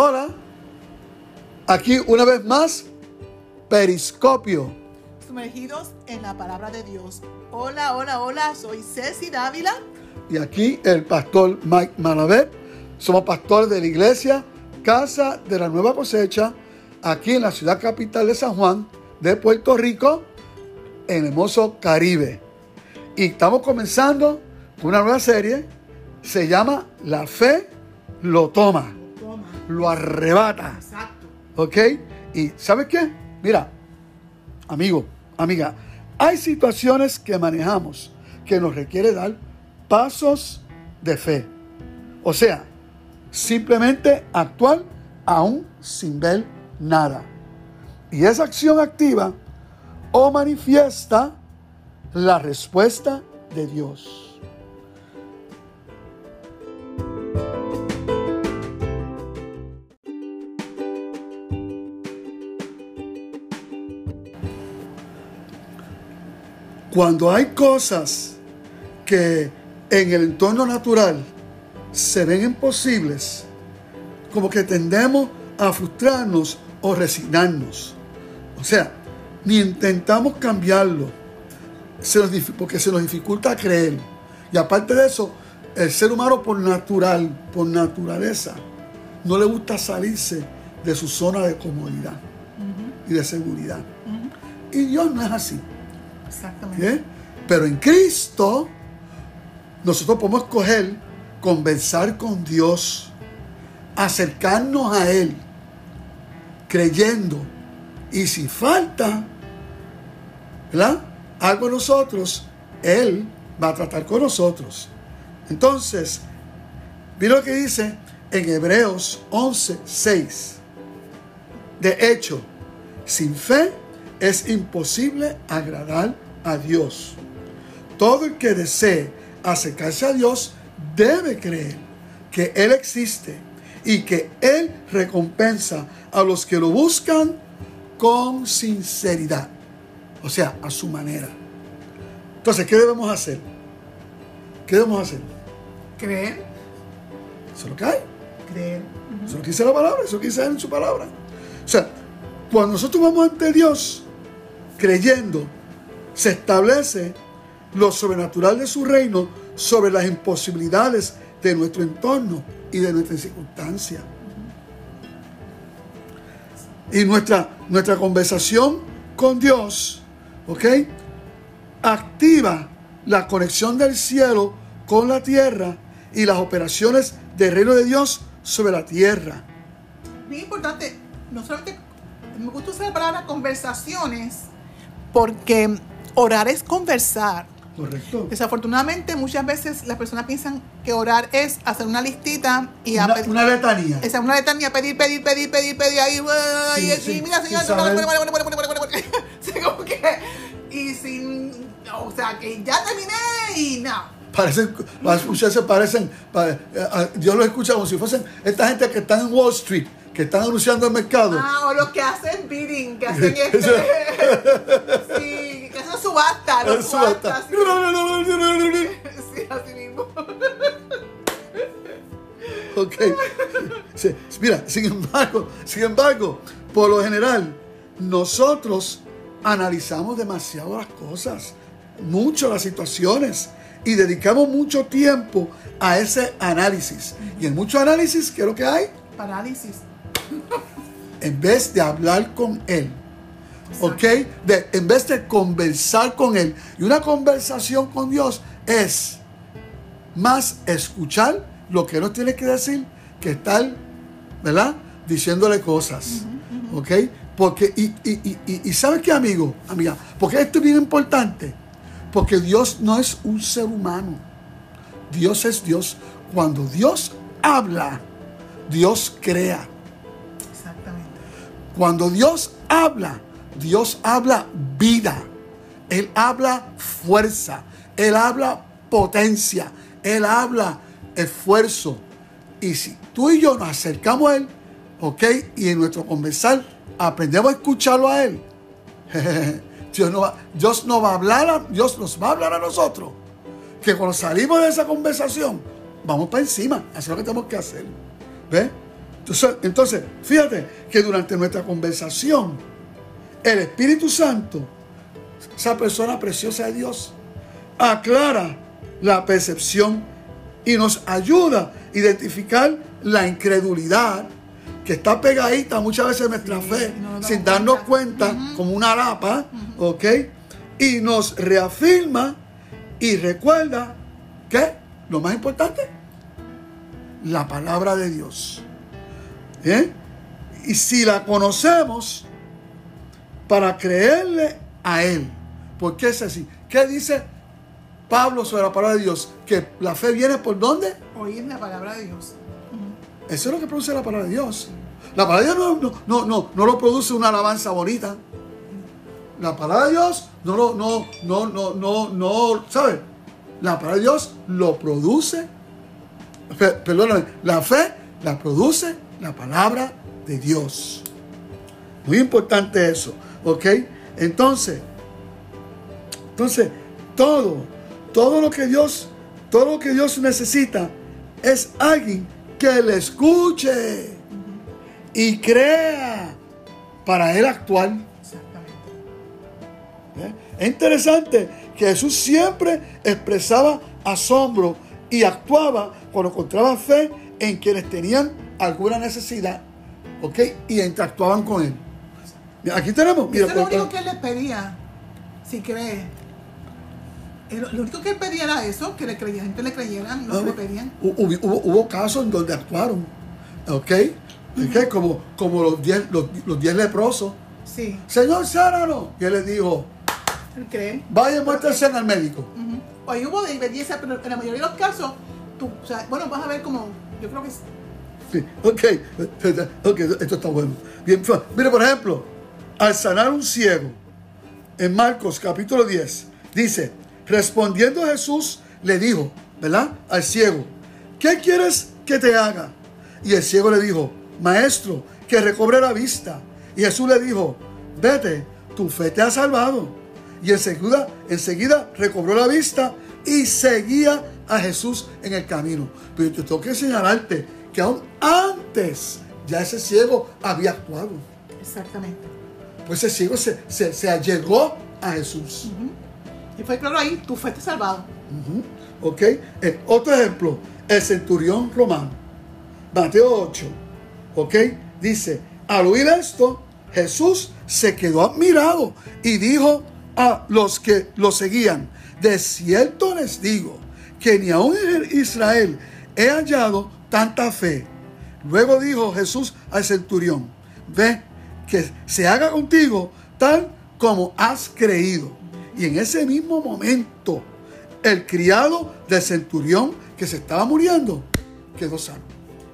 Hola, aquí una vez más, Periscopio. Sumergidos en la palabra de Dios. Hola, hola, hola, soy Ceci Dávila. Y aquí el pastor Mike Malavet. Somos pastores de la iglesia Casa de la Nueva Cosecha, aquí en la ciudad capital de San Juan, de Puerto Rico, en el hermoso Caribe. Y estamos comenzando una nueva serie, se llama La fe lo Toma. Lo arrebata. Exacto. ¿Ok? Y ¿sabes qué? Mira, amigo, amiga, hay situaciones que manejamos que nos requiere dar pasos de fe. O sea, simplemente actuar aún sin ver nada. Y esa acción activa o manifiesta la respuesta de Dios. Cuando hay cosas que en el entorno natural se ven imposibles, como que tendemos a frustrarnos o resignarnos. O sea, ni intentamos cambiarlo, se nos dif- porque se nos dificulta creer. Y aparte de eso, el ser humano por natural, por naturaleza, no le gusta salirse de su zona de comodidad y de seguridad. Y Dios no es así. Exactamente. ¿bien? Pero en Cristo, nosotros podemos escoger conversar con Dios, acercarnos a Él, creyendo. Y si falta, ¿verdad? Algo en nosotros, Él va a tratar con nosotros. Entonces, mira lo que dice en Hebreos 11, 6. De hecho, sin fe es imposible agradar a Dios. Todo el que desee acercarse a Dios debe creer que Él existe y que Él recompensa a los que lo buscan con sinceridad. O sea, a su manera. Entonces, ¿qué debemos hacer? ¿Qué debemos hacer? Creer. Eso es lo que hay. Creer. Eso es lo que dice la palabra, eso es lo que dice en su palabra. O sea, cuando nosotros vamos ante Dios creyendo, se establece lo sobrenatural de su reino sobre las imposibilidades de nuestro entorno y de nuestras circunstancias. Y nuestra, nuestra conversación con Dios, ¿ok? Activa la conexión del cielo con la tierra y las operaciones del reino de Dios sobre la tierra. Bien importante, no solamente me gusta usar la palabra conversaciones, porque orar es conversar. Correcto. Desafortunadamente, muchas veces las personas piensan que orar es hacer una listita y Una, pe- una letanía. esa una letanía, pedir, pedir, pedir, pedir, pedir, ahí, Sí, y, sí, y mira, señor, como que, y sin, o sea, que ya terminé y no. Parecen, las muchas se parecen, pa- eh, eh, yo lo escucho como si fuesen esta gente que están en Wall Street, que están anunciando el mercado. Ah, o los que hacen bidding, que hacen este, sí, que hacen subasta, Es subasta. subastas, sí, así mismo. Ok. Sí, Mira, sin embargo, sin embargo, por lo general, nosotros analizamos demasiado las cosas, mucho las situaciones, y dedicamos mucho tiempo a ese análisis. Y en mucho análisis, ¿qué es lo que hay? Parálisis. En vez de hablar con Él. ¿Ok? De, en vez de conversar con Él. Y una conversación con Dios es más escuchar lo que Él nos tiene que decir que estar, ¿verdad? Diciéndole cosas. ¿Ok? Porque, y, y, y, y- y ¿sabes qué, amigo? Amiga, porque esto es bien importante. Porque Dios no es un ser humano. Dios es Dios. Cuando Dios habla, Dios crea. Cuando Dios habla, Dios habla vida. Él habla fuerza. Él habla potencia. Él habla esfuerzo. Y si tú y yo nos acercamos a Él, ¿ok? Y en nuestro conversar aprendemos a escucharlo a Él. Dios no va, Dios no va a hablar, a- Dios nos va a hablar a nosotros. Que cuando salimos de esa conversación, vamos para encima. Es lo que tenemos que hacer. ¿Ves? Entonces, entonces, fíjate que durante nuestra conversación, el Espíritu Santo, esa persona preciosa de Dios, aclara la percepción y nos ayuda a identificar la incredulidad que está pegadita muchas veces en nuestra Sí, fe no sin darnos cuenta. cuenta como una lapa, ¿ok? Y nos reafirma y recuerda que lo más importante, la palabra de Dios. ¿Eh? Y si la conocemos, para creerle a Él. Porque es así. ¿Qué dice Pablo sobre la palabra de Dios? Que la fe viene por dónde? Oír la palabra de Dios. Eso es lo que produce la palabra de Dios. La palabra de Dios no, no, no, no, no lo produce una alabanza bonita. La palabra de Dios no lo, no, no, no, no, no, ¿sabes? La palabra de Dios lo produce. Pe- Perdóname, la fe la produce la palabra de Dios. Muy importante eso, ¿ok? Entonces, entonces, todo, todo lo que Dios, todo lo que Dios necesita es alguien que le escuche y crea para él actuar. Exactamente. ¿eh? Es interesante que Jesús siempre expresaba asombro y actuaba cuando encontraba fe en quienes tenían alguna necesidad, ¿ok? Y interactuaban con él. Aquí tenemos, mira, Eso es lo por- único que él les pedía, si cree. El- Lo único que él pedía era eso, que le creyeran, gente le creyeran, no Ah, se le pedían. hu- Hubo, hubo- hubo casos en donde actuaron, ¿ok? ¿Ok? Como, como los diez, los, los diez leprosos. Sí, Señor, sánanos. Y él les dijo, cree. vaya, muéstrase al médico. Ujú. Hoy hubo de belleza, pero en la mayoría de los casos, tú, o sea, bueno, vas a ver como, yo creo que Sí, ok, ok, esto está bueno. Bien, mire, por ejemplo, al sanar un ciego, en Marcos capítulo 10, dice, respondiendo Jesús, le dijo, ¿verdad? Al ciego, ¿qué quieres que te haga? Y el ciego le dijo, maestro, que recobre la vista. Y Jesús le dijo, vete, tu fe te ha salvado. Y enseguida, enseguida recobró la vista y seguía a Jesús en el camino. Pero yo tengo que señalarte que aún antes ya ese ciego había actuado. exactamente. Pues ese ciego se, se, se allegó a Jesús. Y fue claro ahí, tu fe te ha salvado. ¿Ok? Eh, otro ejemplo, el centurión romano. Mateo 8. ¿Ok? Dice, al oír esto, Jesús se quedó admirado y dijo a los que lo seguían, de cierto les digo que ni aun en Israel he hallado tanta fe. Luego dijo Jesús al centurión, ve que se haga contigo tal como has creído. Y en ese mismo momento, el criado del centurión que se estaba muriendo quedó sano.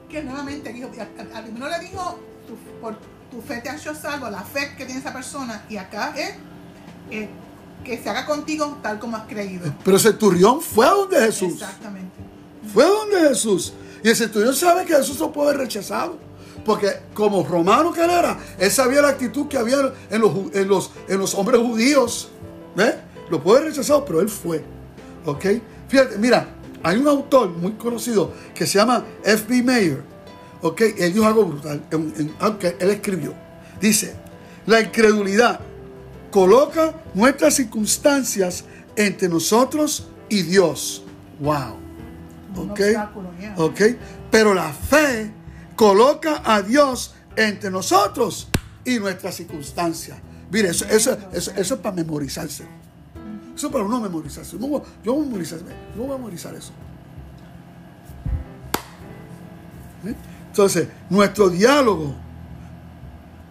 Que nuevamente dijo, al- primero le dijo, tu, por tu fe te ha hecho salvo, la fe que tiene esa persona, y acá es eh, que se haga contigo tal como has creído. Pero el centurión fue a donde Jesús. Exactamente. Fue a donde Jesús. Y el centurión sabe que Jesús lo puede haber rechazado. Porque como romano que él era, él sabía la actitud que había en los, en los, en los hombres judíos. ¿Ves? Lo puede haber pero él fue. ¿Ok? Fíjate, mira, hay un autor muy conocido que se llama F.B. Mayer. ¿Ok? Él dijo algo brutal. aunque él escribió. Dice, la incredulidad coloca nuestras circunstancias entre nosotros y Dios. Wow. Un ¿Ok? obstáculo, yeah. ¿Ok? Pero la fe coloca a Dios entre nosotros y nuestras circunstancias. Mire, eso, eso, eso, eso es para memorizarse. Eso es para uno memorizarse. Yo voy yo voy a memorizarme. Yo voy a memorizar eso. Entonces, nuestro diálogo,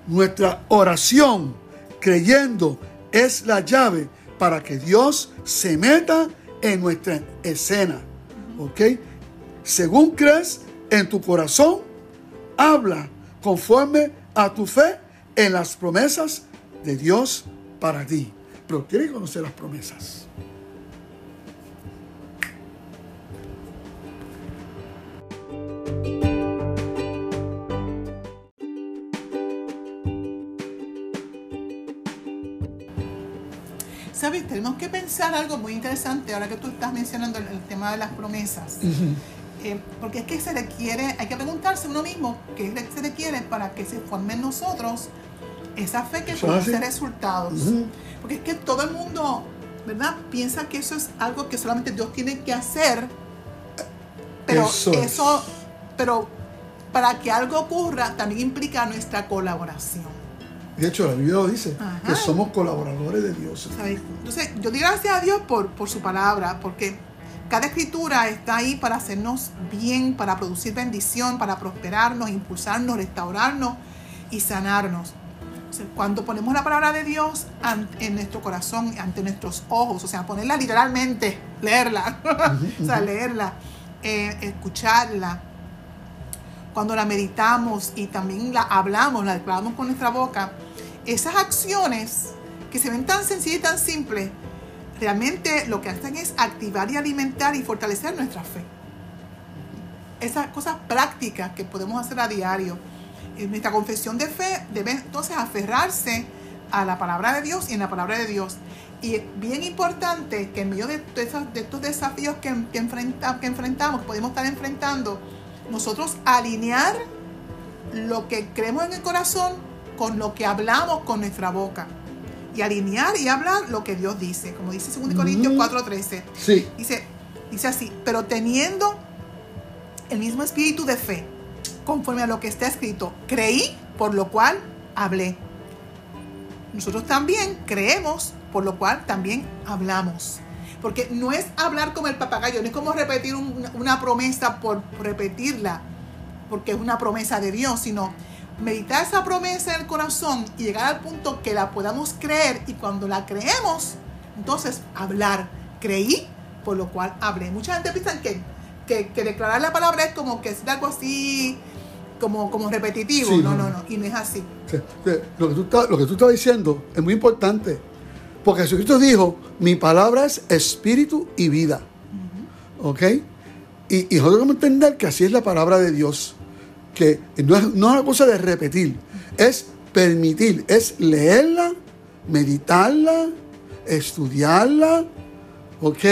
nuestra oración, creyendo, es la llave para que Dios se meta en nuestra escena. ¿Ok? Según crees en tu corazón, habla conforme a tu fe en las promesas de Dios para ti. Pero tienes que conocer las promesas. Tenemos que pensar algo muy interesante ahora que tú estás mencionando el, el tema de las promesas. Eh, porque es que se requiere, hay que preguntarse uno mismo qué es lo que se requiere para que se forme en nosotros esa fe que produce resultados. Porque es que todo el mundo, ¿verdad? Piensa que eso es algo que solamente Dios tiene que hacer. Pero Eso eso, es. pero para que algo ocurra también implica nuestra colaboración. De hecho, la Biblia lo dice, Ajá. que somos colaboradores de Dios. ¿sabes? Entonces, yo doy gracias a Dios por, por su palabra, porque cada escritura está ahí para hacernos bien, para producir bendición, para prosperarnos, impulsarnos, restaurarnos y sanarnos. O sea, cuando ponemos la palabra de Dios en nuestro corazón, ante nuestros ojos, o sea, ponerla literalmente, leerla, o sea, leerla, eh, escucharla, cuando la meditamos y también la hablamos, la declaramos con nuestra boca, esas acciones que se ven tan sencillas y tan simples, realmente lo que hacen es activar y alimentar y fortalecer nuestra fe. Esas cosas prácticas que podemos hacer a diario. En nuestra confesión de fe debe entonces aferrarse a la palabra de Dios y en la palabra de Dios. Y es bien importante que en medio de, estos desafíos que, que enfrentamos, que podemos estar enfrentando, nosotros alinear lo que creemos en el corazón con lo que hablamos con nuestra boca. Y alinear y hablar lo que Dios dice, como dice 2 Corintios Ujú. 4:13. Sí, Dice, dice así, pero teniendo el mismo espíritu de fe, conforme a lo que está escrito, creí, por lo cual hablé. Nosotros también creemos, por lo cual también hablamos. Porque no es hablar como el papagayo, no es como repetir un- una promesa por repetirla, porque es una promesa de Dios, sino meditar esa promesa en el corazón y llegar al punto que la podamos creer y cuando la creemos, entonces hablar. Creí, por lo cual hablé. Mucha gente piensa que, que, que declarar la palabra es como que es algo así, como, como repetitivo. Sí, no, no, no, y no es así. Sí, sí, Lo que, tú estás, lo que tú estás diciendo es muy importante. Porque Jesucristo dijo, mi palabra es espíritu y vida. ¿Ok? Y, y nosotros debemos entender que así es la palabra de Dios. Que no es, no es una cosa de repetir, es permitir, es leerla, meditarla, estudiarla, ¿ok?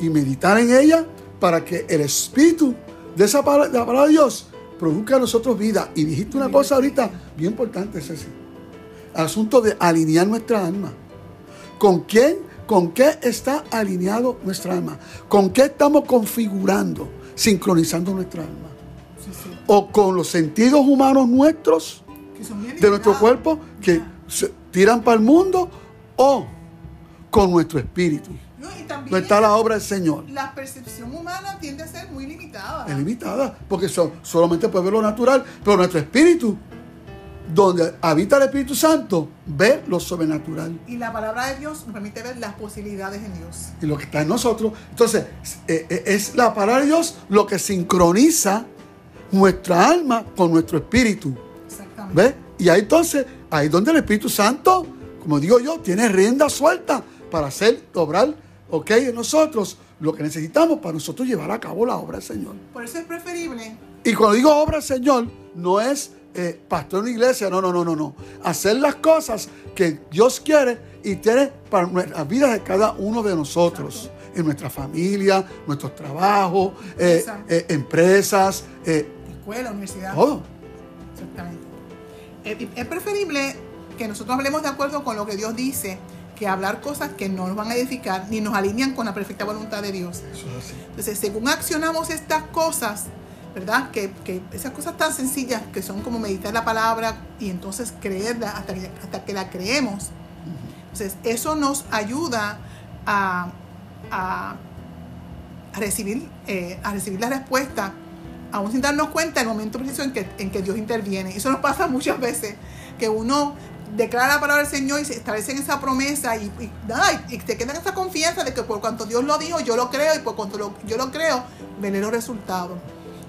Y meditar en ella para que el espíritu de esa palabra, de la palabra de Dios produzca en nosotros vida. Y dijiste una cosa ahorita bien importante, Ceci. Asunto de alinear nuestra alma. ¿Con quién? ¿Con qué está alineado nuestra alma? ¿Con qué estamos configurando, sincronizando nuestra alma? Sí, sí. ¿O con los sentidos humanos nuestros, de nuestro cuerpo, que se tiran para el mundo? ¿O con nuestro espíritu? No, y también ¿Dónde está la obra del Señor? la percepción humana tiende a ser muy limitada. Es limitada, porque so- solamente puede ver lo natural, pero nuestro espíritu, donde habita el Espíritu Santo, ve lo sobrenatural. Y la palabra de Dios nos permite ver las posibilidades en Dios. y lo que está en nosotros. Entonces, eh, eh, es la palabra de Dios lo que sincroniza nuestra alma con nuestro espíritu. Exactamente. ¿Ves? Y ahí entonces, ahí donde el Espíritu Santo, como digo yo, tiene rienda suelta para hacer, obrar, ok, en nosotros lo que necesitamos para nosotros llevar a cabo la obra del Señor. Por eso es preferible Y cuando digo obra del Señor, no es eh, pastor en una iglesia, no, no, no, no, no. Hacer las cosas que Dios quiere y tiene para las vidas de cada uno de nosotros. En nuestra familia, nuestros trabajos, eh, eh, empresas, escuela, universidad. todo. Exactamente. Es, preferible que nosotros hablemos de acuerdo con lo que Dios dice que hablar cosas que no nos van a edificar ni nos alinean con la perfecta voluntad de Dios. Entonces, según accionamos estas cosas, ¿verdad? Que, que esas cosas tan sencillas que son como meditar la palabra y entonces creerla hasta que, hasta que la creemos. Entonces, eso nos ayuda a, a, a recibir, eh, a recibir la respuesta, aún sin darnos cuenta el momento preciso en que, en que Dios interviene. Eso nos pasa muchas veces, que uno declara la palabra del Señor y se establece en esa promesa y, y, nada, y, se queda esa confianza de que por cuanto Dios lo dijo, yo lo creo y por cuanto lo- yo lo creo, veré los resultados.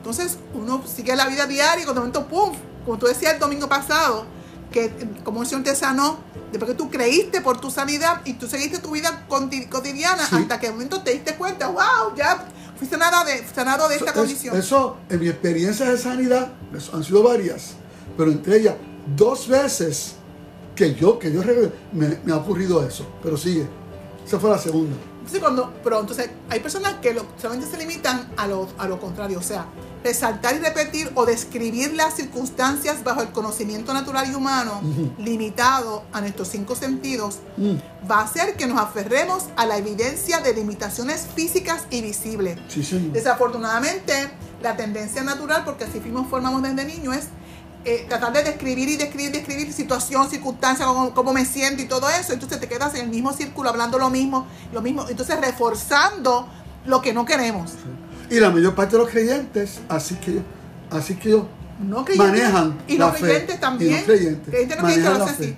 Entonces uno sigue la vida diaria y cuando momento, ¡pum! Como tú decías el domingo pasado, que eh, como el Señor te sanó, después que tú creíste por tu sanidad y tú seguiste tu vida cotidiana Sí. hasta que de momento te diste cuenta, wow, ya fui sanada de, sanado de esta condición. Eso, en mi experiencia de sanidad, eso han sido varias, pero entre ellas, dos veces que yo, que yo me, me ha ocurrido eso. Pero sigue. Esa fue la segunda. Entonces, cuando, pero entonces hay personas que lo- solamente se limitan a lo, a lo contrario, o sea, resaltar y repetir o describir las circunstancias bajo el conocimiento natural y humano limitado a nuestros cinco sentidos Mm, va a hacer que nos aferremos a la evidencia de limitaciones físicas y visibles. sí. Desafortunadamente, la tendencia natural, porque así fuimos formamos desde niño, es eh, tratar de describir y describir, describir situación, circunstancia, cómo, cómo me siento y todo eso. Entonces te quedas en el mismo círculo hablando lo mismo, lo mismo. Entonces reforzando lo que no queremos. Y la mayor parte de los creyentes, así que, así que No creyentes, Manejan y la los fe. creyentes Y también. no creyentes. Creyentes no creyentes lo hacen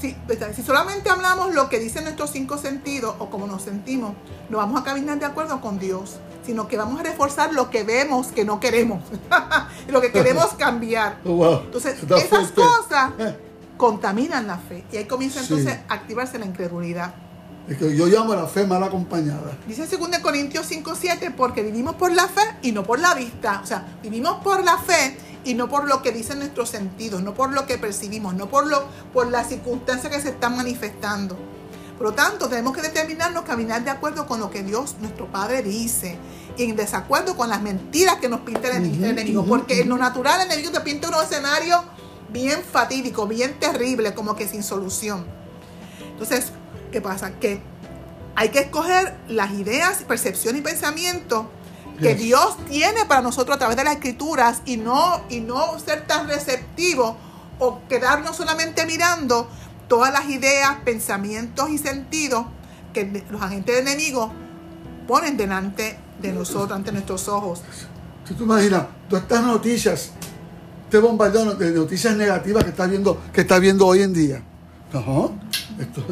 si, solamente hablamos lo que dicen nuestros cinco sentidos o cómo nos sentimos, no vamos a caminar de acuerdo con Dios, sino que vamos a reforzar lo que vemos que no queremos, lo que queremos cambiar. Oh, wow. Entonces, esas cosas Eh, contaminan la fe. Y ahí comienza Sí. entonces a activarse la incredulidad. Es que yo llamo a la fe mal acompañada. Dice 2 Corintios 5, 7, porque vivimos por la fe y no por la vista. O sea, vivimos por la fe y no por lo que dicen nuestros sentidos, no por lo que percibimos, no por, lo, por las circunstancias que se están manifestando. Por lo tanto, tenemos que determinarnos caminar de acuerdo con lo que Dios, nuestro Padre, dice. Y en desacuerdo con las mentiras que nos pinta el, enemigo. Porque en lo natural el enemigo te pinta un escenario bien fatídico, bien terrible, como que sin solución. Entonces, ¿qué pasa? Que hay que escoger las ideas, percepción y pensamiento que Yes. Dios tiene para nosotros a través de las escrituras y no, y no ser tan receptivo o quedarnos solamente mirando todas las ideas, pensamientos y sentidos que los agentes del enemigo ponen delante de nosotros, ante nuestros ojos. Si tú imaginas, todas estas noticias, este bombardeo de noticias negativas que está viendo, que está viendo hoy en día. Ajá. Esto,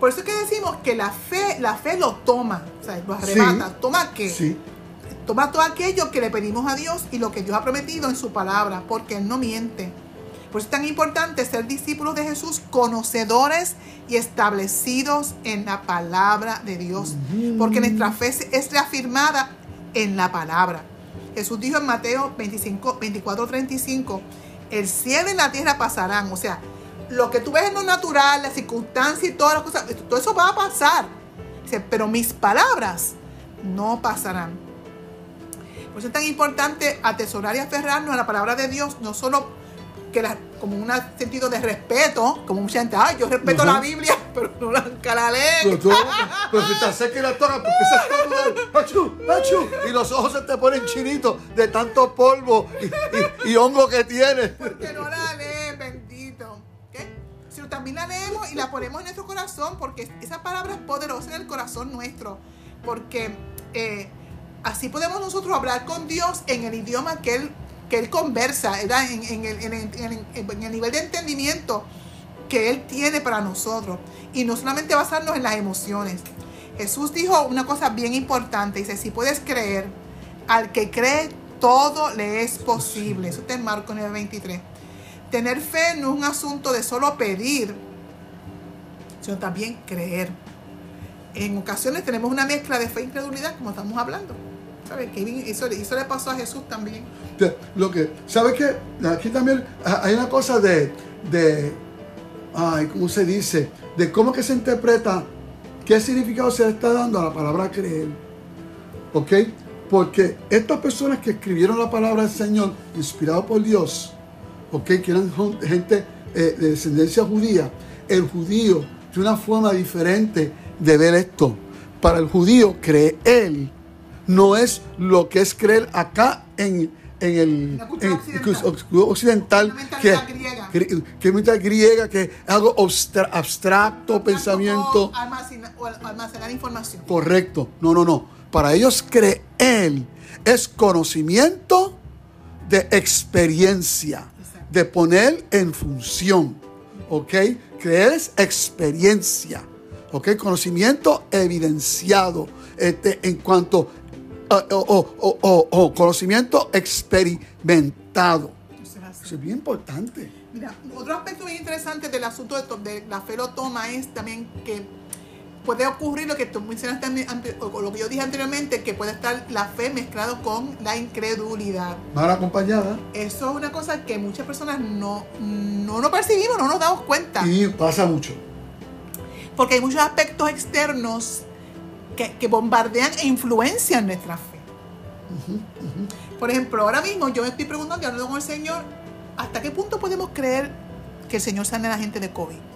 Por eso es que decimos que la fe, la fe lo toma, o sea, lo arrebata. Sí. ¿Toma qué? sí. Toma todo aquello que le pedimos a Dios y lo que Dios ha prometido en su palabra, porque Él no miente. Por eso es tan importante ser discípulos de Jesús, conocedores y establecidos en la palabra de Dios, porque nuestra fe es reafirmada en la palabra. Jesús dijo en Mateo 25, 24, 35, el cielo y la tierra pasarán, o sea, lo que tú ves en lo natural, las circunstancias y todas las cosas, todo eso va a pasar. Dice, pero mis palabras no pasarán. Por eso es tan importante atesorar y aferrarnos a la palabra de Dios, no solo que la- como un sentido de respeto, como mucha gente, ay, yo respeto la Biblia, pero no la, nunca la Pero, leen. tú, pero si te acercas la tocas, porque y los ojos se te ponen chinitos de tanto polvo y, y- y hongo que tienes. Porque no la ponemos en nuestro corazón, porque esa palabra es poderosa en el corazón nuestro. Porque eh, así podemos nosotros hablar con Dios en el idioma que Él, que él conversa, ¿verdad? En, el nivel de entendimiento que Él tiene para nosotros. Y no solamente basarnos en las emociones. Jesús dijo una cosa bien importante. Dice, si puedes creer, al que cree, todo le es posible. Eso está en Marcos 9:23. Tener fe no es un asunto de solo pedir, sino también creer. En ocasiones tenemos una mezcla de fe e incredulidad, como estamos hablando. ¿Sabes? Que eso, eso le pasó a Jesús también. Lo que, ¿sabes qué? Aquí también ah, hay una cosa de, de, ay, ¿cómo se dice? De cómo que se interpreta, qué significado se le está dando a la palabra creer. ¿Ok? Porque estas personas que escribieron la palabra del Señor, inspirado por Dios, ¿ok? Que eran gente eh, de descendencia judía, el judío tiene una forma diferente de ver esto. Para el judío, creer no es lo que es creer acá en, en el La cultura en- occidental. occ- occidental, que, que es griega, que es algo abstra- abstracto, pensamiento. O almacena- o almacenar información. Correcto. No, no, no. Para ellos creer es conocimiento de experiencia, Exacto. de poner en función. ¿Ok? Creer es experiencia. ¿Ok? Conocimiento evidenciado. Este, en cuanto a o, o- o- o- o conocimiento experimentado. Eso es bien importante. Mira, otro aspecto bien interesante del asunto de, la fe lo toma es también que puede ocurrir lo que tú mencionaste o lo que yo dije anteriormente, que puede estar la fe mezclado con la incredulidad. Mal acompañada. Eso es una cosa que muchas personas no, no percibimos, no nos damos cuenta. Y pasa mucho. Porque hay muchos aspectos externos que, que bombardean e influencian nuestra fe. Por ejemplo, ahora mismo yo me estoy preguntando, hablando con el Señor, ¿hasta qué punto podemos creer que el Señor sane a la gente de COVID?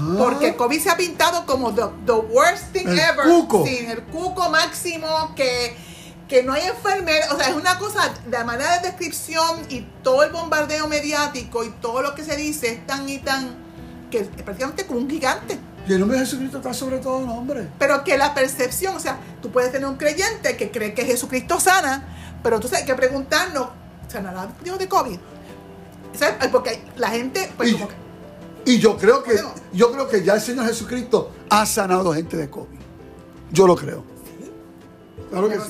Ah, Porque COVID se ha pintado como the, the worst thing El ever. cuco. Sí, el cuco máximo, que, que no hay enfermedad. O sea, es una cosa, la manera de descripción y todo el bombardeo mediático y todo lo que se dice es tan y tan, que es prácticamente como un gigante. y el nombre de Jesucristo está sobre todo nombre. Pero que la percepción, o sea, tú puedes tener un creyente que cree que Jesucristo sana, pero entonces hay que preguntarnos, ¿sanará Dios de COVID? ¿Sabes? Porque la gente, pues Y- como que, Y yo creo que, yo creo que ya el Señor Jesucristo ha sanado gente de COVID. Yo lo creo. Claro que sí.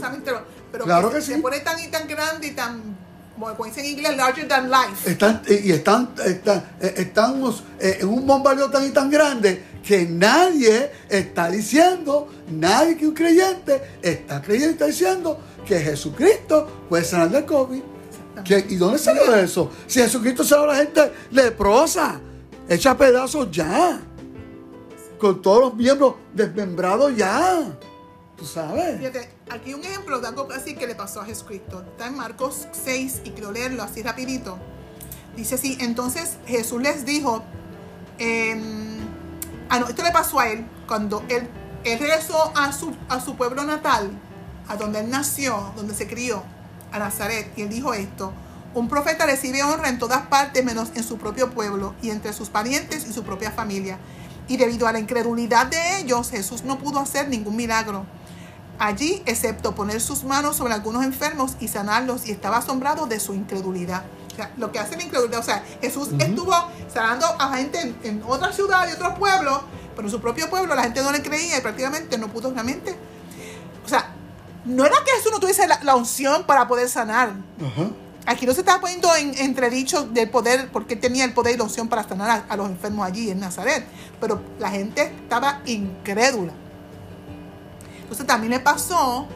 Pero, Claro que que se sí. pone tan y tan grande y tan, como dice en inglés, larger than life. Están, y están, están, eh, estamos eh, en un bombardeo tan y tan grande que nadie está diciendo, nadie que un creyente está creyendo, está diciendo que Jesucristo puede sanar del COVID. ¿Qué- ¿Y dónde salió eso? Si Jesucristo sanó a la gente leprosa, hecha pedazos ya, con todos los miembros desmembrados ya. ¿Tú sabes? Fíjate, aquí un ejemplo de algo así que le pasó a Jesucristo. Está en Marcos 6 y quiero leerlo así rapidito. Dice así, entonces Jesús les dijo, em, ah no, esto le pasó a él cuando él, regresó a su, a su pueblo natal, a donde él nació, donde se crió, a Nazaret, y él dijo esto, un profeta recibe honra en todas partes menos en su propio pueblo y entre sus parientes y su propia familia. Y debido a la incredulidad de ellos, Jesús no pudo hacer ningún milagro allí, excepto poner sus manos sobre algunos enfermos y sanarlos, y estaba asombrado de su incredulidad. O sea, lo que hace la incredulidad, o sea, Jesús estuvo sanando a gente en, en otra ciudad y otros pueblos, pero en su propio pueblo la gente no le creía y prácticamente no pudo realmente. O sea, no era que Jesús no tuviese la, la unción para poder sanar. Ajá. Aquí no se estaba poniendo en entredicho del poder, porque tenía el poder y la para sanar a, a los enfermos allí en Nazaret. Pero la gente estaba incrédula. Entonces también le pasó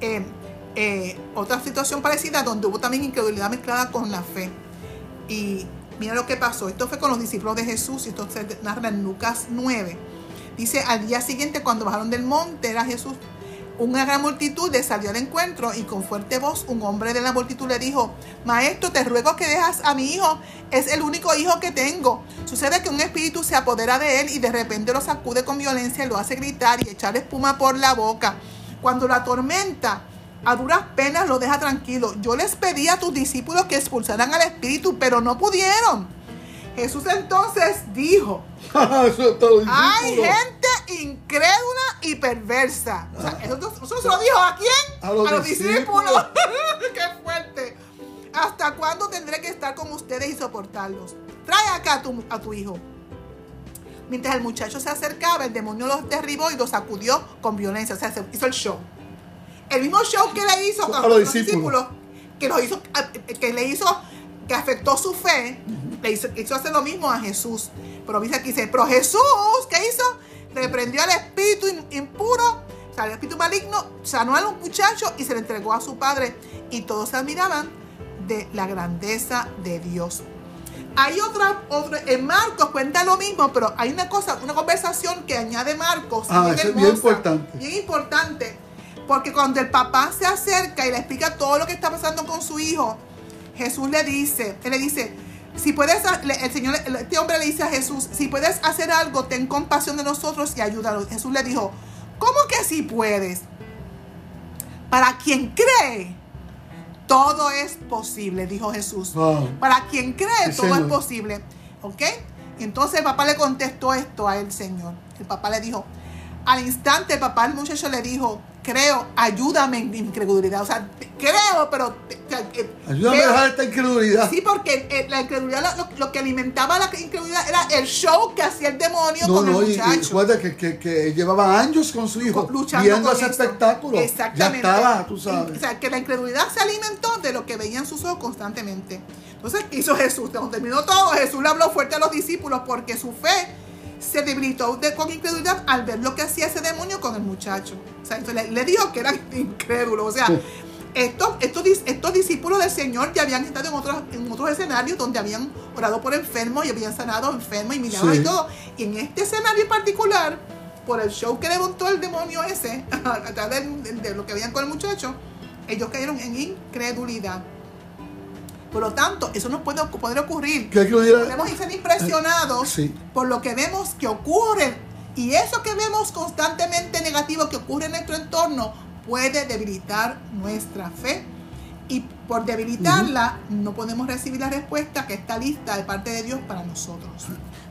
eh, eh, otra situación parecida donde hubo también incredulidad mezclada con la fe. Y mira lo que pasó. Esto fue con los discípulos de Jesús y esto se narra en Lucas 9. Dice, al día siguiente cuando bajaron del monte era Jesús. Una gran multitud le salió al encuentro y con fuerte voz un hombre de la multitud le dijo, Maestro, te ruego que dejas a mi hijo, es el único hijo que tengo. Sucede que un espíritu se apodera de él y de repente lo sacude con violencia y lo hace gritar y echar espuma por la boca. Cuando la tormenta a duras penas lo deja tranquilo. Yo les pedí a tus discípulos que expulsaran al espíritu, pero no pudieron. Jesús entonces dijo, hay gente incrédula y perversa. O sea, eso, eso se lo dijo a quién? A los discípulos. ¡Qué fuerte! ¿Hasta cuándo tendré que estar con ustedes y soportarlos? Trae acá a tu, a tu hijo. Mientras el muchacho se acercaba, el demonio los derribó y los sacudió con violencia. O sea, se hizo el show. El mismo show que le hizo A los discípulos. que, los hizo, que le hizo, que afectó su fe, le hizo, hizo hacer lo mismo a Jesús. Pero dice aquí, dice, pero Jesús, ¿qué hizo? Reprendió al espíritu impuro, o sea, al espíritu maligno, sanó a los muchachos y se le entregó a su padre. Y todos se admiraban de la grandeza de Dios. Hay otra, otra, en Marcos cuenta lo mismo, pero hay una cosa, una conversación que añade Marcos. Ah, eso es bien importante. Bien importante. Porque cuando el papá se acerca y le explica todo lo que está pasando con su hijo, Jesús le dice, él le dice, si puedes, le- el Señor, este hombre le dice a Jesús, si puedes hacer algo, ten compasión de nosotros y ayúdanos. Jesús le dijo, ¿cómo que si puedes? Para quien cree, todo es posible, dijo Jesús. Para quien cree, todo es posible. ¿Ok? Entonces el papá le contestó esto a él, Señor. El papá le dijo, al instante el papá al muchacho le dijo, creo, ayúdame en mi incredulidad. O sea, creo, pero... Ayúdame a dejar esta incredulidad. Sí, porque eh, la incredulidad, lo, lo que alimentaba la incredulidad era el show que hacía el demonio No, con no, el y, y muchacho. recuerda que, que, que llevaba años con su hijo luchando viendo ese esto. espectáculo. Ya Exactamente. estaba, tú sabes. O sea, que la incredulidad se alimentó de lo que veían sus ojos constantemente. Entonces, ¿qué hizo Jesús? Cuando terminó todo, Jesús le habló fuerte a los discípulos porque su fe se debilitó de, con incredulidad al ver lo que hacía ese demonio con el muchacho. O sea, entonces le, le dijo que era incrédulo. O sea, Sí. estos, estos, dis- estos discípulos del Señor ya habían estado en otros, en otros escenarios donde habían orado por enfermos y habían sanado enfermos y milagros Sí. y todo. Y en este escenario en particular, por el show que le montó el demonio ese, a través de, de lo que veían con el muchacho, ellos cayeron en incredulidad. Por lo tanto, eso no puede poder ocurrir. ¿Qué quiero decir? Podemos ser impresionados Sí. por lo que vemos que ocurre. Y eso que vemos constantemente negativo que ocurre en nuestro entorno puede debilitar nuestra fe. Y por debilitarla, no podemos recibir la respuesta que está lista de parte de Dios para nosotros.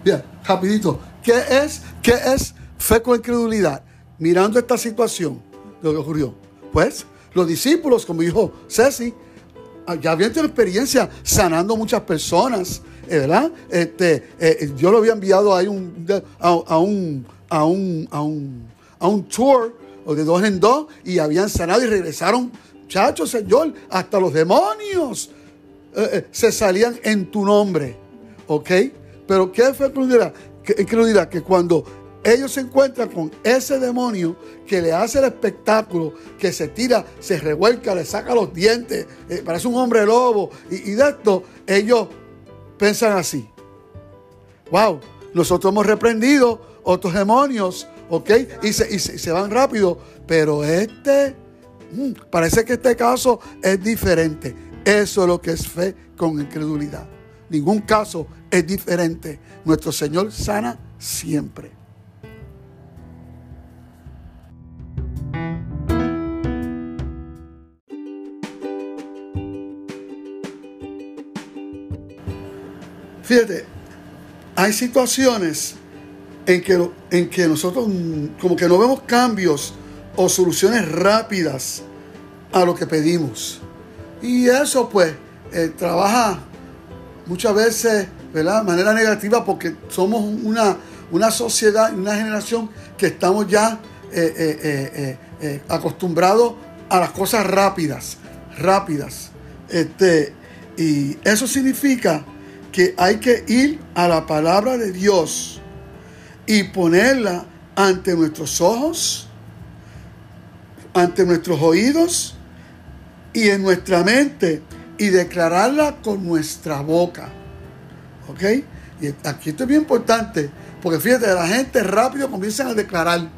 Bien, rapidito. ¿Qué es, qué es fe con incredulidad? Mirando esta situación, lo que ocurrió. Pues, los discípulos, como dijo Ceci, ya habían tenido experiencia sanando muchas personas, eh, ¿verdad? Este, eh, yo lo había enviado ahí un, a, un, a, un, a, un, a un tour de dos en dos y habían sanado y regresaron, muchachos, Señor, hasta los demonios eh, eh, se salían en tu nombre. ¿Ok? Pero ¿qué fue incredulidad? Que, incredulidad que cuando ellos se encuentran con ese demonio que le hace el espectáculo, que se tira, se revuelca, le saca los dientes, eh, parece un hombre lobo, y, de esto, ellos piensan así. Wow, nosotros hemos reprendido otros demonios, ¿ok? Y se, y se- se van rápido, pero este, mm, parece que este caso es diferente. Eso es lo que es fe con incredulidad. Ningún caso es diferente. Nuestro Señor sana siempre. Fíjate, hay situaciones en que, en que nosotros como que no vemos cambios o soluciones rápidas a lo que pedimos. Y eso pues eh, trabaja muchas veces. De manera negativa porque somos una, una sociedad, una generación que estamos ya eh, eh, acostumbrados a las cosas rápidas, rápidas. Este, y eso significa que hay que ir a la palabra de Dios y ponerla ante nuestros ojos, ante nuestros oídos y en nuestra mente y declararla con nuestra boca. ¿Ok? Y aquí esto es bien importante, porque fíjate, la gente rápido comienzan a declarar.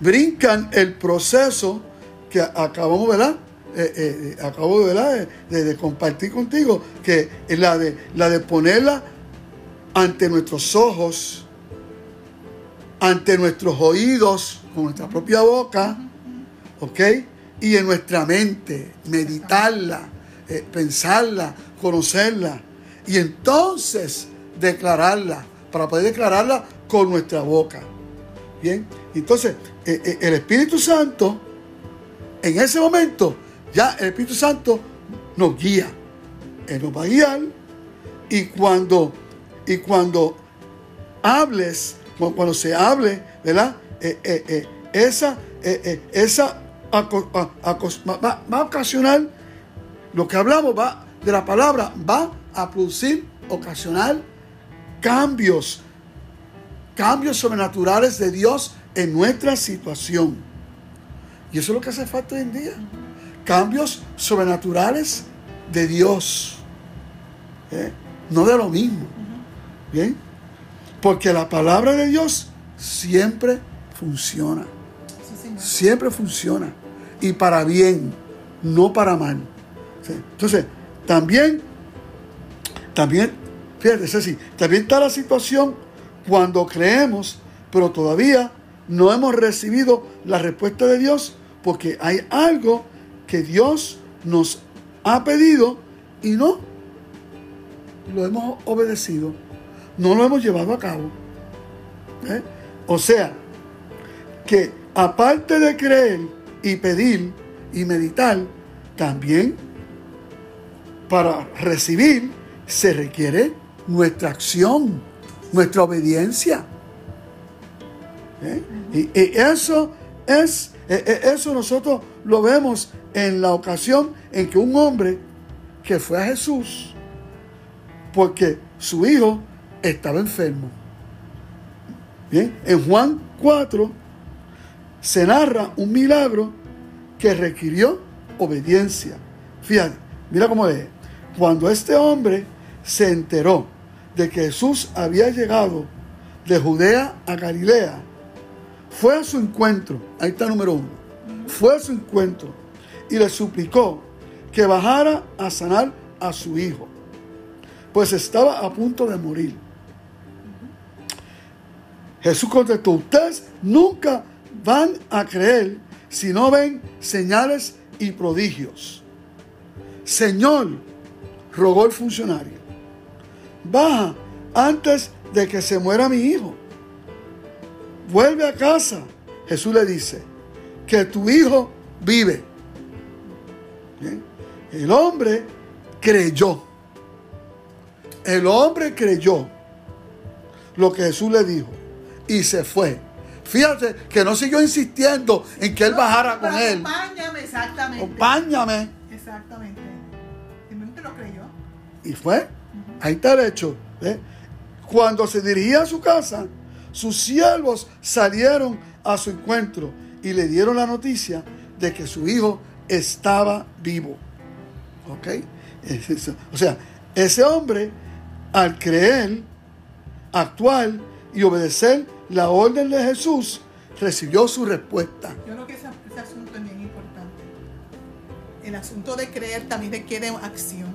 Brincan el proceso que acabamos, ¿verdad? Eh, eh, acabo. De, compartir contigo, que es la de, la de ponerla ante nuestros ojos, ante nuestros oídos, con nuestra propia boca, ¿ok? Y en nuestra mente, meditarla, eh, pensarla, conocerla, y entonces declararla, para poder declararla con nuestra boca. Bien, entonces el Espíritu Santo, en ese momento, ya el Espíritu Santo nos guía. Él nos va a guiar y cuando, y cuando hables, cu- cuando se hable, ¿verdad? Esa, esa va a ocasionar, lo que hablamos va de la palabra, va a producir, ocasionar cambios, cambios sobrenaturales de Dios en nuestra situación. Y eso es lo que hace falta hoy en día. Cambios sobrenaturales de Dios. ¿eh? No de lo mismo. ¿Bien? Porque la palabra de Dios siempre funciona. Siempre funciona. Y para bien, no para mal. ¿sí? Entonces, también, también, fíjate, Ceci, también está la situación cuando creemos, pero todavía no hemos recibido la respuesta de Dios, porque hay algo que Dios nos ha pedido y no lo hemos obedecido, no lo hemos llevado a cabo. ¿eh? O sea, que aparte de creer y pedir y meditar, también para recibir se requiere nuestra acción, nuestra obediencia. ¿Eh? Y, eso es, eh, eh, eso nosotros lo vemos en la ocasión en que un hombre que fue a Jesús porque su hijo estaba enfermo. Bien, en Juan 4 se narra un milagro que requirió obediencia. Fíjate, mira cómo es. Cuando este hombre se enteró de que Jesús había llegado de Judea a Galilea, fue a su encuentro, ahí está número uno, fue a su encuentro y le suplicó que bajara a sanar a su hijo, pues estaba a punto de morir. Jesús contestó, ustedes nunca van a creer si no ven señales y prodigios. Señor, rogó el funcionario, baja antes de que se muera mi hijo. Vuelve a casa. Jesús le dice, que tu hijo vive. El hombre creyó. El hombre creyó lo que Jesús le dijo y se fue. Fíjate que no siguió insistiendo en que él bajara con él. Acompáñame, exactamente. Acompáñame. Exactamente. Simplemente lo creyó. Y fue. Ahí está el hecho. ¿eh? Cuando se dirigía a su casa, sus siervos salieron a su encuentro y le dieron la noticia de que su hijo estaba vivo. ¿Ok? O sea, ese hombre, al creer, actuar y obedecer la orden de Jesús, recibió su respuesta. Yo creo que ese, ese asunto es bien importante. El asunto de creer también requiere acción.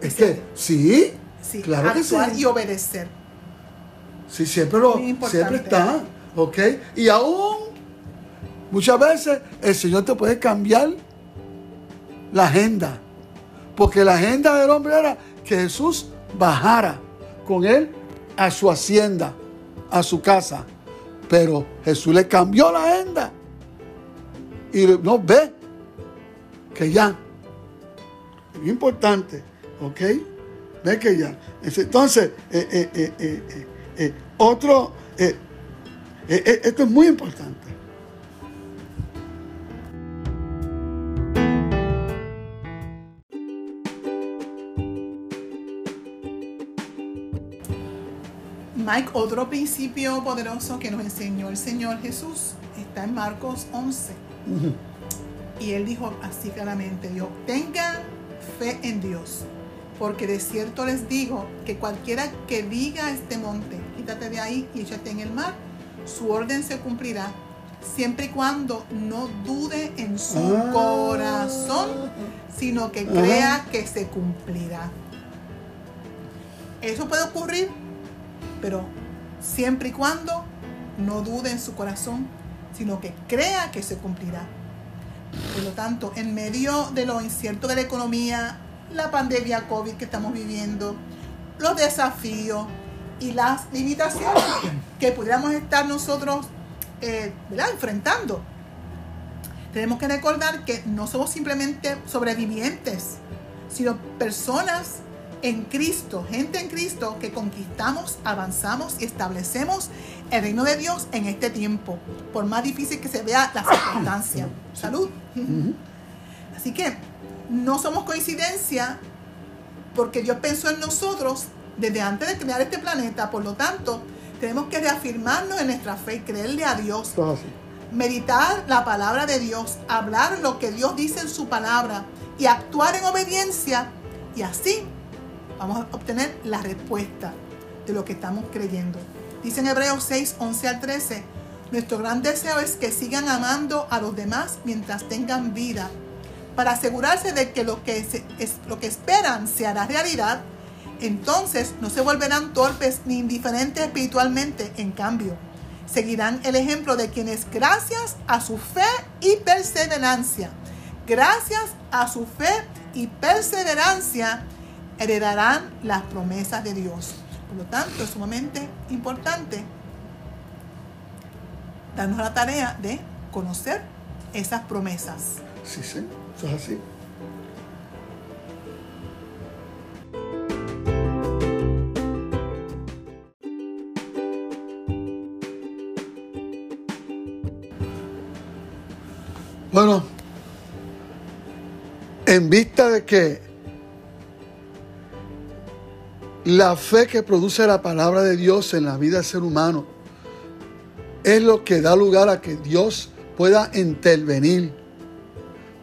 Es que, sí, Sí, claro que actuar sí. y obedecer. Sí, siempre, lo, siempre está. ¿Ok? Y aún, muchas veces, el Señor te puede cambiar la agenda. Porque la agenda del hombre era que Jesús bajara con él a su hacienda, a su casa. Pero Jesús le cambió la agenda. Y no ve que ya. Muy importante. ¿Ok? Ve que ya. Entonces, otro, esto es muy importante. Mike, otro principio poderoso que nos enseñó el Señor Jesús está en Marcos 11. Y él dijo así claramente, dijo, tengan fe en Dios, porque de cierto les digo que cualquiera que diga a este monte, quítate de ahí y échate en el mar, su orden se cumplirá, siempre y cuando no dude en su Ah. corazón, sino que crea que se cumplirá. Eso puede ocurrir, pero siempre y cuando no dude en su corazón, sino que crea que se cumplirá. Por lo tanto, en medio de lo incierto de la economía, la pandemia COVID que estamos viviendo, los desafíos y las limitaciones que pudiéramos estar nosotros eh, enfrentando, tenemos que recordar que no somos simplemente sobrevivientes, sino personas en Cristo, gente en Cristo que conquistamos, avanzamos y establecemos el reino de Dios en este tiempo, por más difícil que se vea la circunstancia. Salud. Así que no somos coincidencia porque Dios pensó en nosotros desde antes de crear este planeta, por lo tanto, tenemos que reafirmarnos en nuestra fe y creerle a Dios. Meditar la palabra de Dios, hablar lo que Dios dice en su palabra y actuar en obediencia y así vamos a obtener la respuesta de lo que estamos creyendo. Dice en Hebreos 6, 11 al 13, nuestro gran deseo es que sigan amando a los demás mientras tengan vida, para asegurarse de que lo que, lo que esperan se hará realidad, entonces no se volverán torpes ni indiferentes espiritualmente, en cambio, seguirán el ejemplo de quienes gracias a su fe y perseverancia, gracias a su fe y perseverancia, heredarán las promesas de Dios. Por lo tanto, es sumamente importante darnos la tarea de conocer esas promesas. Sí, sí, eso es así. Bueno, en vista de que la fe que produce la palabra de Dios en la vida del ser humano es lo que da lugar a que Dios pueda intervenir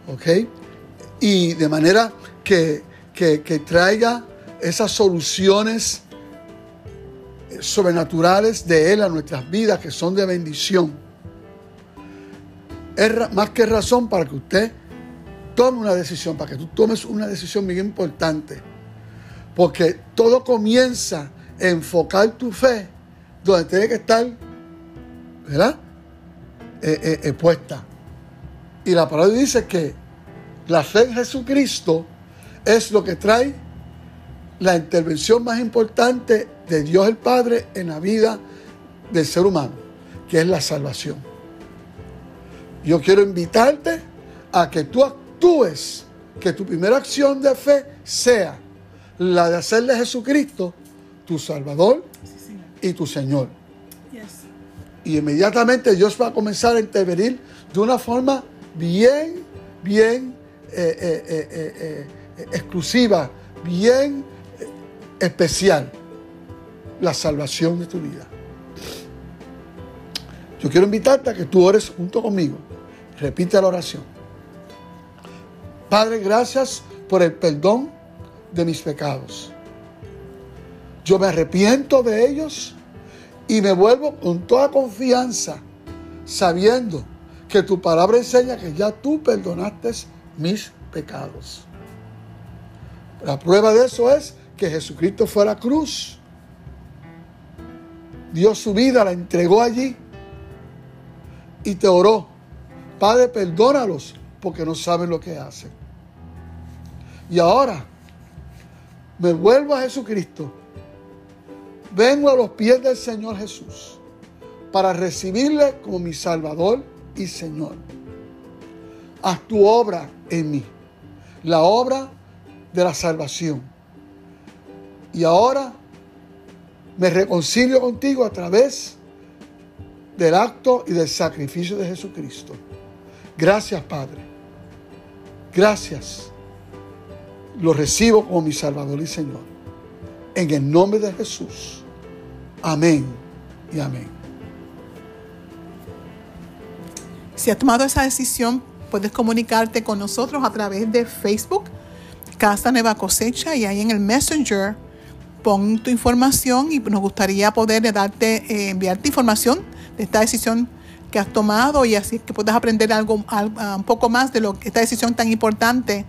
¿ok? Y de manera que, que- que traiga esas soluciones sobrenaturales de Él a nuestras vidas que son de bendición. Es más que razón para que usted tome una decisión, para que tú tomes una decisión bien importante. Porque todo comienza a enfocar tu fe donde tiene que estar, ¿verdad? Eh, eh, eh, puesta. Y la palabra dice que la fe en Jesucristo es lo que trae la intervención más importante de Dios el Padre en la vida del ser humano, que es la salvación. Yo quiero invitarte a que tú actúes, que tu primera acción de fe sea la de hacerle a Jesucristo tu Salvador y tu Señor. Y inmediatamente Dios va a comenzar a intervenir de una forma bien, bien eh, eh, eh, exclusiva, bien especial la salvación de tu vida. Yo quiero invitarte a que tú ores junto conmigo. Repite la oración. Padre, gracias por el perdón de mis pecados. Yo me arrepiento de ellos y me vuelvo con toda confianza, sabiendo que tu palabra enseña que ya tú perdonaste mis pecados. La prueba de eso es que Jesucristo fue a la cruz, dio su vida, la entregó allí y te oró. Padre, perdónalos porque no saben lo que hacen. Y ahora me vuelvo a Jesucristo. Vengo a los pies del Señor Jesús para recibirle como mi Salvador y Señor. Haz tu obra en mí, la obra de la salvación y ahora me reconcilio contigo a través del acto y del sacrificio de Jesucristo. Gracias, Padre. Gracias. Lo recibo como mi Salvador y Señor. En el nombre de Jesús. Amén y amén. Si has tomado esa decisión, puedes comunicarte con nosotros a través de Facebook, Casa Nueva Cosecha, y ahí en el Messenger pon tu información y nos gustaría poder darte, eh, enviarte información de esta decisión que has tomado y así que puedas aprender algo, un poco más de lo, esta decisión tan importante.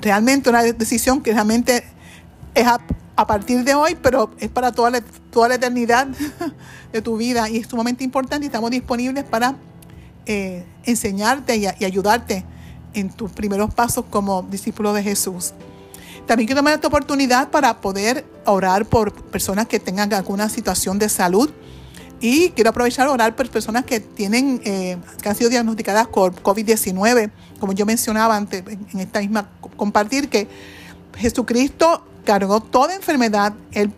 Realmente una decisión que realmente es a, partir de hoy, pero es para toda la, toda la eternidad de tu vida y es sumamente importante estamos disponibles para eh, enseñarte y, ayudarte en tus primeros pasos como discípulo de Jesús. También quiero tomar esta oportunidad para poder orar por personas que tengan alguna situación de salud. Y quiero aprovechar orar por personas que tienen, eh, que han sido diagnosticadas con COVID-19. Como yo mencionaba antes, en esta misma compartir, que Jesucristo cargó toda enfermedad, él,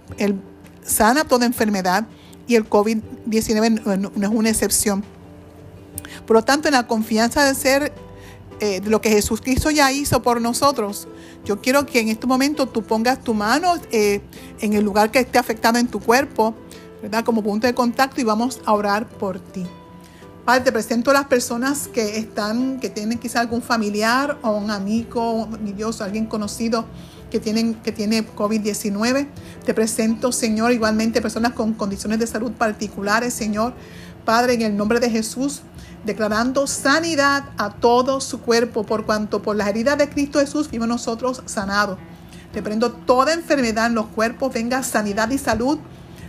sana toda enfermedad y el COVID-19 no es una excepción. Por lo tanto, en la confianza de ser eh, lo que Jesucristo ya hizo por nosotros, yo quiero que en este momento tú pongas tu mano eh, en el lugar que esté afectado en tu cuerpo, ¿verdad? Como punto de contacto y vamos a orar por ti. Padre, te presento a las personas que están, que tienen quizá algún familiar o un amigo, mi Dios, alguien conocido que, tienen, que tiene COVID-19. Te presento, Señor, igualmente personas con condiciones de salud particulares, Señor. Padre, en el nombre de Jesús, declarando sanidad a todo su cuerpo, por cuanto por las heridas de Cristo Jesús fuimos nosotros sanados. Te prendo toda enfermedad en los cuerpos, venga sanidad y salud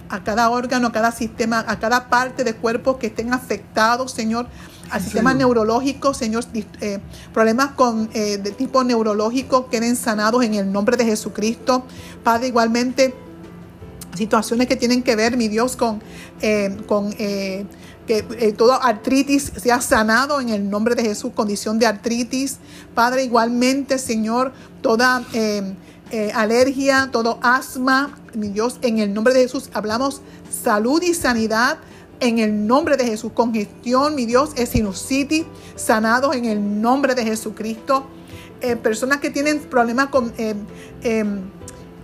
a cada órgano, a cada sistema, a cada parte de cuerpo que estén afectados, Señor, al sistema neurológico, Señor, eh, problemas con, eh, de tipo neurológico queden sanados en el nombre de Jesucristo. Padre, igualmente, situaciones que tienen que ver, mi Dios, con, eh, con que eh, toda artritis sea sanado en el nombre de Jesús, condición de artritis. Padre, igualmente, Señor, toda eh, eh, alergia, todo asma, mi Dios, en el nombre de Jesús hablamos salud y sanidad. En el nombre de Jesús, congestión, mi Dios, es sinusitis, sanados en el nombre de Jesucristo. personas que tienen problemas con em,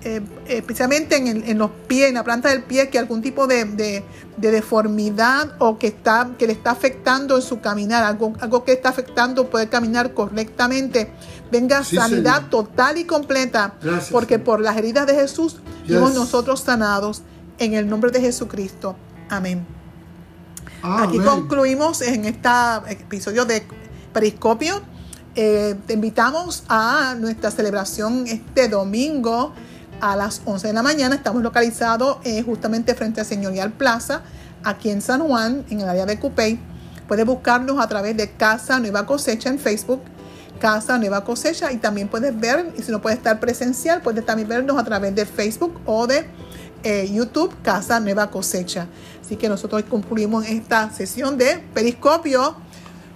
eh, especialmente en, los pies, en la planta del pie, que algún tipo de, deformidad o que, está, que le está afectando en su caminar, algo, algo que está afectando poder caminar correctamente, venga sanidad total y completa, porque por las heridas de Jesús fuimos nosotros sanados en el nombre de Jesucristo. Amén. Aquí Amén. concluimos en este episodio de Periscopio. Eh, te invitamos a nuestra celebración este domingo a las 11 de la mañana. Estamos localizados eh, justamente frente a Señorial Plaza, aquí en San Juan, en el área de Cupey. Puedes buscarnos a través de Casa Nueva Cosecha en Facebook, Casa Nueva Cosecha, y también puedes ver, y si no puedes estar presencial, puedes también vernos a través de Facebook o de eh, YouTube, Casa Nueva Cosecha. Así que nosotros concluimos esta sesión de Periscopio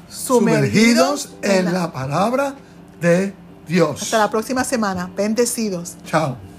Sumergidos en la palabra de Dios. Hasta la próxima semana. Bendecidos. Chao.